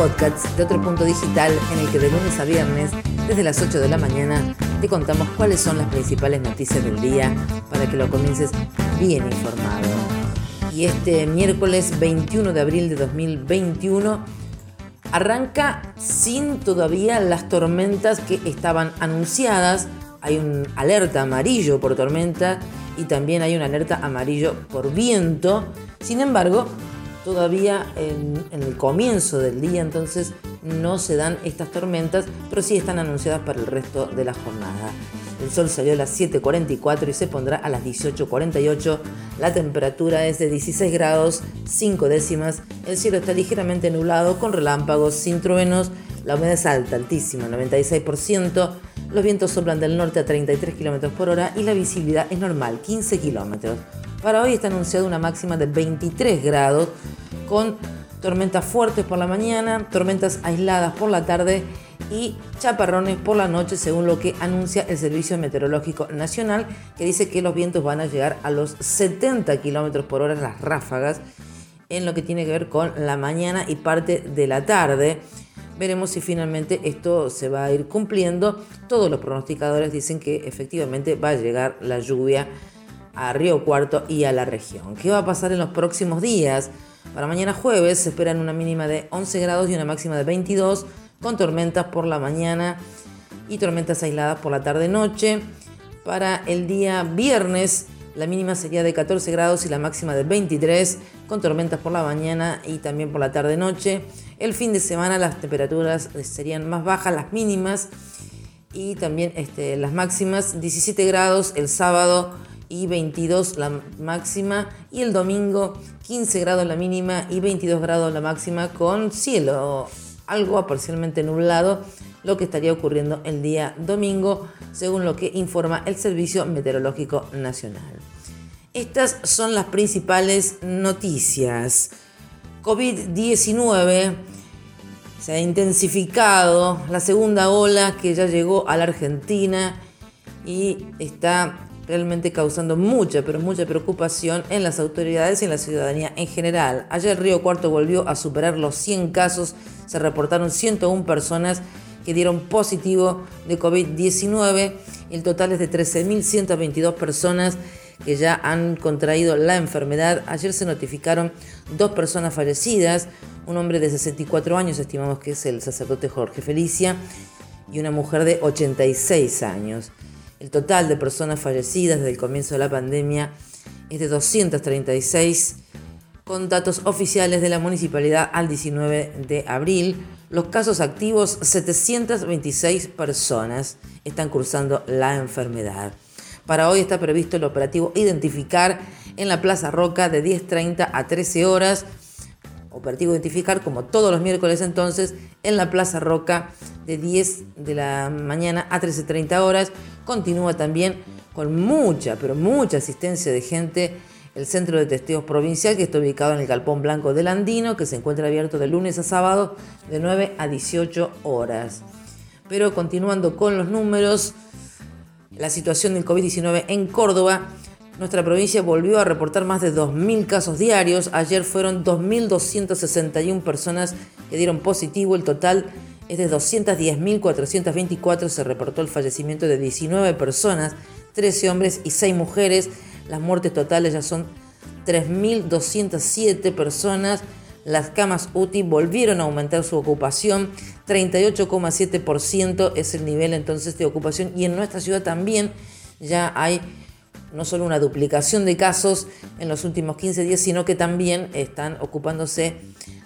un podcast de otro punto digital en el que de lunes a viernes, desde las 8 de la mañana, te contamos cuáles son las principales noticias del día para que lo comiences bien informado. Y este miércoles 21 de abril de 2021 arranca sin todavía las tormentas que estaban anunciadas. Hay un alerta amarillo por tormenta y también hay una alerta amarillo por viento. Sin embargo, todavía en, el comienzo del día entonces no se dan estas tormentas, pero sí están anunciadas para el resto de la jornada. El sol salió a las 7.44 y se pondrá a las 18.48. La temperatura es de 16 grados 5 décimas. El cielo está ligeramente nublado con relámpagos sin truenos. La humedad es alta, altísima, 96%. Los vientos soplan del norte a 33 km por hora y la visibilidad es normal, 15 km. Para hoy está anunciada una máxima de 23 grados con tormentas fuertes por la mañana, tormentas aisladas por la tarde y chaparrones por la noche, según lo que anuncia el Servicio Meteorológico Nacional, que dice que los vientos van a llegar a los 70 km por hora las ráfagas en lo que tiene que ver con la mañana y parte de la tarde. Veremos si finalmente esto se va a ir cumpliendo. Todos los pronosticadores dicen que efectivamente va a llegar la lluvia a Río Cuarto y a la región. ¿Qué va a pasar en los próximos días? Para mañana jueves se esperan una mínima de 11 grados y una máxima de 22, con tormentas por la mañana y tormentas aisladas por la tarde-noche. Para el día viernes la mínima sería de 14 grados y la máxima de 23, con tormentas por la mañana y también por la tarde-noche. El fin de semana las temperaturas serían más bajas, las mínimas y también este, las máximas, 17 grados el sábado y 22 la máxima y el domingo 15 grados la mínima y 22 grados la máxima con cielo algo parcialmente nublado, lo que estaría ocurriendo el día domingo, según lo que informa el Servicio Meteorológico Nacional. Estas son las principales noticias. COVID-19 se ha intensificado la segunda ola que ya llegó a la Argentina y está realmente causando mucha, pero mucha preocupación en las autoridades y en la ciudadanía en general. Ayer Río Cuarto volvió a superar los 100 casos, se reportaron 101 personas que dieron positivo de COVID-19, el total es de 13.122 personas que ya han contraído la enfermedad. Ayer se notificaron dos personas fallecidas, un hombre de 64 años, estimamos que es el sacerdote Jorge Felicia, y una mujer de 86 años. El total de personas fallecidas desde el comienzo de la pandemia es de 236, con datos oficiales de la municipalidad al 19 de abril. Los casos activos, 726 personas están cursando la enfermedad. Para hoy está previsto el operativo Identificar en la Plaza Roca de 10.30 a 13 horas. Operativo Identificar como todos los miércoles entonces en la Plaza Roca de 10 de la mañana a 13.30 horas. Continúa también con mucha, pero mucha asistencia de gente el Centro de Testigos Provincial, que está ubicado en el Galpón Blanco del Andino, que se encuentra abierto de lunes a sábado de 9 a 18 horas. Pero continuando con los números, la situación del COVID-19 en Córdoba, nuestra provincia volvió a reportar más de 2.000 casos diarios. Ayer fueron 2.261 personas que dieron positivo. El total es de 210.424. Se reportó el fallecimiento de 19 personas, 13 hombres y 6 mujeres. Las muertes totales ya son 3.207 personas. Las camas UTI volvieron a aumentar su ocupación, 38,7% es el nivel entonces de ocupación y en nuestra ciudad también ya hay no solo una duplicación de casos en los últimos 15 días, sino que también están ocupándose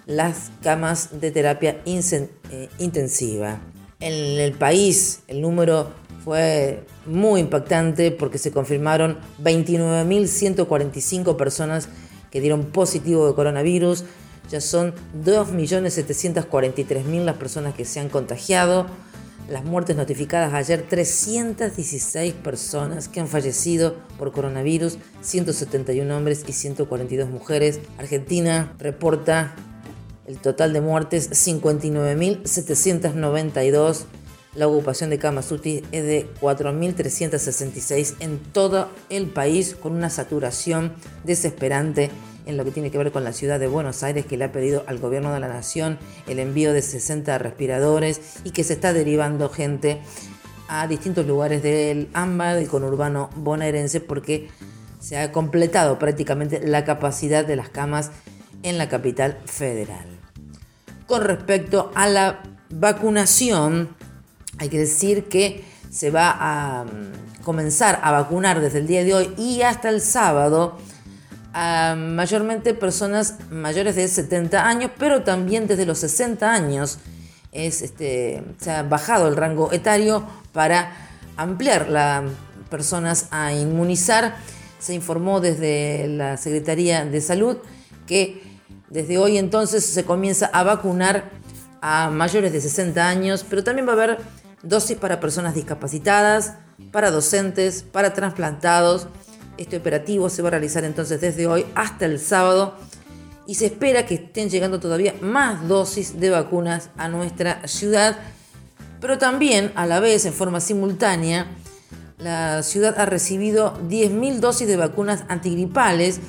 las camas de terapia eh, intensiva. En el país el número fue muy impactante porque se confirmaron 29.145 personas que dieron positivo de coronavirus, ya son 2.743.000 las personas que se han contagiado. Las muertes notificadas ayer, 316 personas que han fallecido por coronavirus, 171 hombres y 142 mujeres. Argentina reporta el total de muertes 59.792. La ocupación de camas UTI es de 4.366 en todo el país, con una saturación desesperante en lo que tiene que ver con la ciudad de Buenos Aires, que le ha pedido al gobierno de la nación el envío de 60 respiradores y que se está derivando gente a distintos lugares del AMBA, del conurbano bonaerense, porque se ha completado prácticamente la capacidad de las camas en la capital federal. Con respecto a la vacunación, hay que decir que se va a mm, comenzar a vacunar desde el día de hoy y hasta el sábado a mayormente personas mayores de 70 años, pero también desde los 60 años es, este, se ha bajado el rango etario para ampliar las personas a inmunizar. Se informó desde la Secretaría de Salud que desde hoy entonces se comienza a vacunar a mayores de 60 años, pero también va a haber dosis para personas discapacitadas, para docentes, para trasplantados. Este operativo se va a realizar entonces desde hoy hasta el sábado y se espera que estén llegando todavía más dosis de vacunas a nuestra ciudad, pero también a la vez en forma simultánea la ciudad ha recibido 10.000 dosis de vacunas antigripales,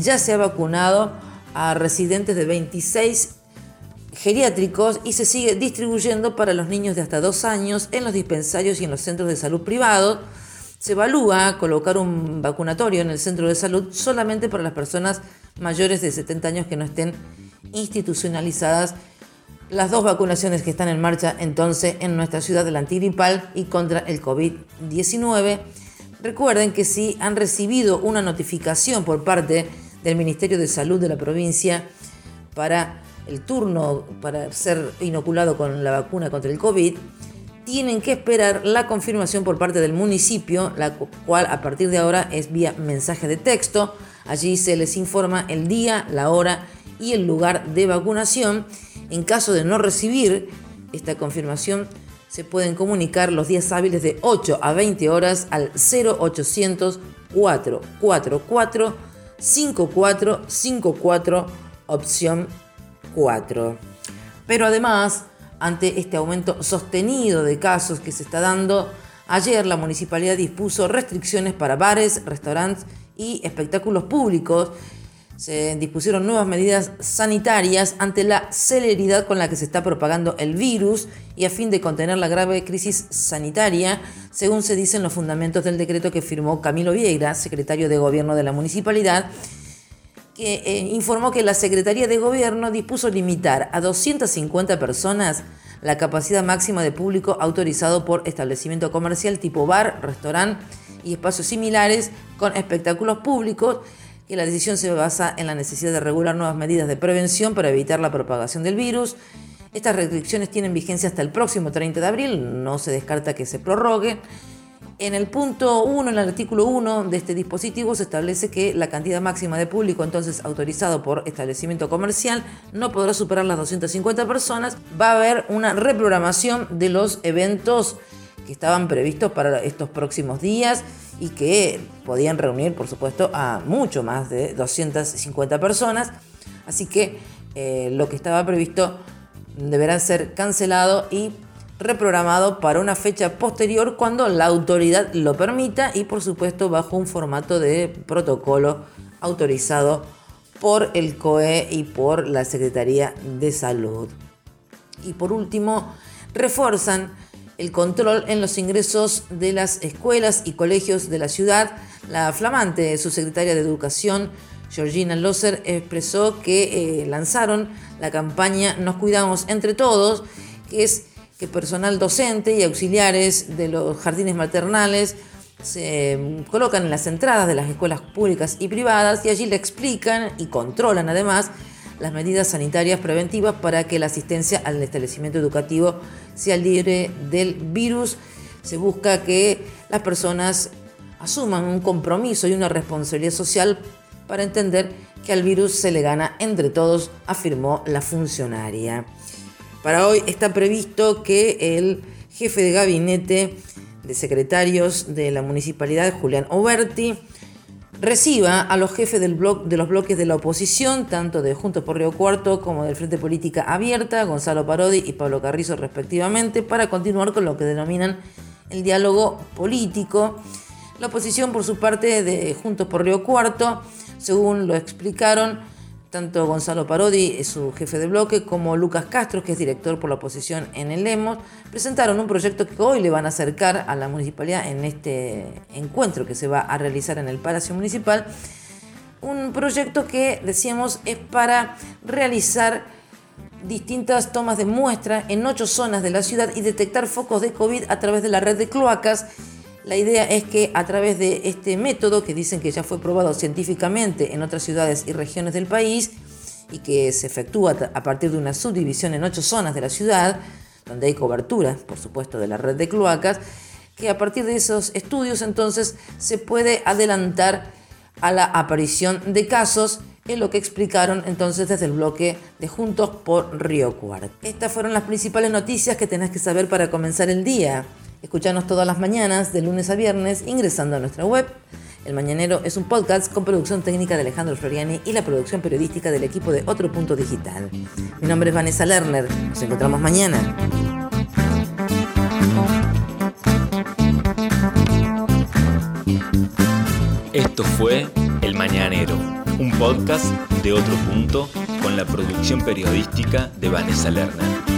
ya se ha vacunado a residentes de 26 geriátricos y se sigue distribuyendo para los niños de hasta 2 años en los dispensarios y en los centros de salud privados se evalúa colocar un vacunatorio en el centro de salud solamente para las personas mayores de 70 años que no estén institucionalizadas. Las dos vacunaciones que están en marcha entonces en nuestra ciudad del antigripal y contra el COVID-19. Recuerden que si han recibido una notificación por parte del Ministerio de Salud de la provincia para el turno para ser inoculado con la vacuna contra el COVID, tienen que esperar la confirmación por parte del municipio, la cual a partir de ahora es vía mensaje de texto. Allí se les informa el día, la hora y el lugar de vacunación. En caso de no recibir esta confirmación, se pueden comunicar los días hábiles de 8 a 20 horas al 0800 444 5454 opción 4. Pero además, ante este aumento sostenido de casos que se está dando, ayer la municipalidad dispuso restricciones para bares, restaurantes y espectáculos públicos. Se dispusieron nuevas medidas sanitarias ante la celeridad con la que se está propagando el virus y a fin de contener la grave crisis sanitaria, según se dicen los fundamentos del decreto que firmó Camilo Vieira, secretario de Gobierno de la municipalidad, que eh, informó que la Secretaría de Gobierno dispuso limitar a 250 personas la capacidad máxima de público autorizado por establecimiento comercial tipo bar, restaurante y espacios similares con espectáculos públicos, que la decisión se basa en la necesidad de regular nuevas medidas de prevención para evitar la propagación del virus. Estas restricciones tienen vigencia hasta el próximo 30 de abril, no se descarta que se prorrogue. En el punto 1, en el artículo 1 de este dispositivo, se establece que la cantidad máxima de público entonces autorizado por establecimiento comercial no podrá superar las 250 personas. Va a haber una reprogramación de los eventos que estaban previstos para estos próximos días y que podían reunir, por supuesto, a mucho más de 250 personas. Así que eh, lo que estaba previsto deberá ser cancelado y reprogramado para una fecha posterior cuando la autoridad lo permita y por supuesto bajo un formato de protocolo autorizado por el COE y por la Secretaría de Salud. Y por último, refuerzan el control en los ingresos de las escuelas y colegios de la ciudad. La flamante subsecretaria de Educación, Georgina Loser, expresó que eh, lanzaron la campaña Nos cuidamos entre todos, que es que personal docente y auxiliares de los jardines maternales se colocan en las entradas de las escuelas públicas y privadas y allí le explican y controlan además las medidas sanitarias preventivas para que la asistencia al establecimiento educativo sea libre del virus. Se busca que las personas asuman un compromiso y una responsabilidad social para entender que al virus se le gana entre todos, afirmó la funcionaria. Para hoy está previsto que el jefe de gabinete de secretarios de la municipalidad, Julián Oberti, reciba a los jefes del de los bloques de la oposición, tanto de Juntos por Río Cuarto como del Frente Política Abierta, Gonzalo Parodi y Pablo Carrizo respectivamente, para continuar con lo que denominan el diálogo político. La oposición, por su parte, de Juntos por Río Cuarto, según lo explicaron, tanto Gonzalo Parodi, su jefe de bloque, como Lucas Castro, que es director por la oposición en el Lemos, presentaron un proyecto que hoy le van a acercar a la municipalidad en este encuentro que se va a realizar en el Palacio Municipal. Un proyecto que, decíamos, es para realizar distintas tomas de muestra en ocho zonas de la ciudad y detectar focos de COVID a través de la red de cloacas la idea es que a través de este método, que dicen que ya fue probado científicamente en otras ciudades y regiones del país, y que se efectúa a partir de una subdivisión en ocho zonas de la ciudad, donde hay cobertura, por supuesto, de la red de cloacas, que a partir de esos estudios entonces se puede adelantar a la aparición de casos en lo que explicaron entonces desde el bloque de Juntos por Río Cuarto. Estas fueron las principales noticias que tenés que saber para comenzar el día. Escuchanos todas las mañanas, de lunes a viernes, ingresando a nuestra web. El Mañanero es un podcast con producción técnica de Alejandro Floriani y la producción periodística del equipo de Otro Punto Digital. Mi nombre es Vanessa Lerner. Nos encontramos mañana. Esto fue El Mañanero, un podcast de Otro Punto con la producción periodística de Vanessa Lerner.